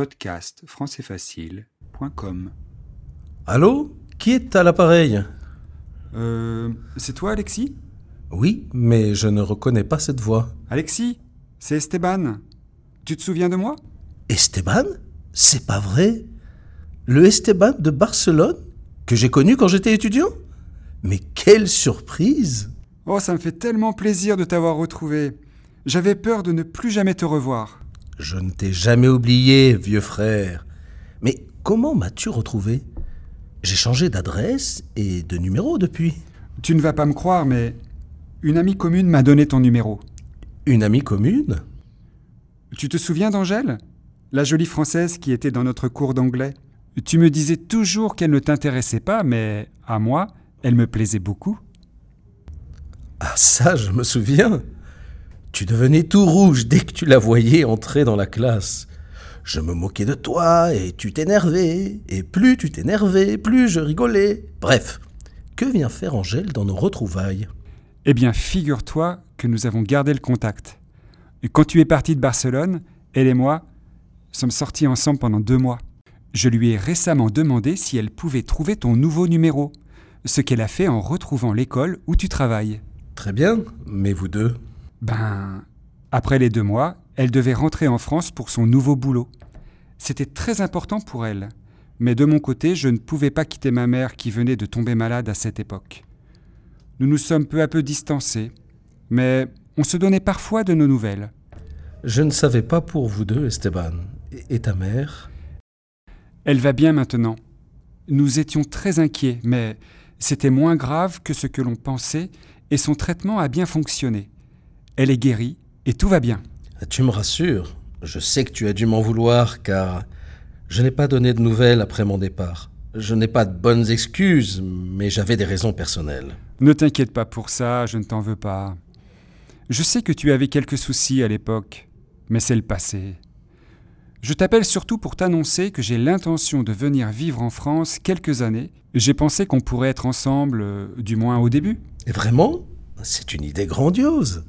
podcast françaisfacile.com. Allô Qui est à l'appareil? Euh, c'est toi Alexis? Oui, mais je ne reconnais pas cette voix. Alexis, c'est Esteban. Tu te souviens de moi? Esteban? C'est pas vrai Le Esteban de Barcelone Que j'ai connu quand j'étais étudiant? Mais quelle surprise Oh, ça me fait tellement plaisir de t'avoir retrouvé. J'avais peur de ne plus jamais te revoir. Je ne t'ai jamais oublié, vieux frère. Mais comment m'as-tu retrouvé? J'ai changé d'adresse et de numéro depuis. Tu ne vas pas me croire, mais une amie commune m'a donné ton numéro. Une amie commune? Tu te souviens d'Angèle? La jolie Française qui était dans notre cours d'anglais Tu me disais toujours qu'elle ne t'intéressait pas, mais à moi, elle me plaisait beaucoup. Ah ça, je me souviens. Tu devenais tout rouge dès que tu la voyais entrer dans la classe. Je me moquais de toi et tu t'énervais. Et plus tu t'énervais, plus je rigolais. Bref, que vient faire Angèle dans nos retrouvailles? Eh bien, figure-toi que nous avons gardé le contact. Et quand tu es parti de Barcelone, elle et moi sommes sortis ensemble pendant deux mois. Je lui ai récemment demandé si elle pouvait trouver ton nouveau numéro, ce qu'elle a fait en retrouvant l'école où tu travailles. Très bien, mais vous deux Ben, après les deux mois, elle devait rentrer en France pour son nouveau boulot. C'était très important pour elle, mais de mon côté, je ne pouvais pas quitter ma mère qui venait de tomber malade à cette époque. Nous nous sommes peu à peu distancés, mais on se donnait parfois de nos nouvelles. Je ne savais pas pour vous deux, Esteban. Et- ta mère? Elle va bien maintenant. Nous étions très inquiets, mais c'était moins grave que ce que l'on pensait et son traitement a bien fonctionné. Elle est guérie et tout va bien. Tu me rassures. Je sais que tu as dû m'en vouloir car je n'ai pas donné de nouvelles après mon départ. Je n'ai pas de bonnes excuses, mais j'avais des raisons personnelles. Ne t'inquiète pas pour ça, je ne t'en veux pas. Je sais que tu avais quelques soucis à l'époque, mais c'est le passé. Je t'appelle surtout pour t'annoncer que j'ai l'intention de venir vivre en France quelques années. J'ai pensé qu'on pourrait être ensemble, euh, du moins au début. Et vraiment? C'est une idée grandiose.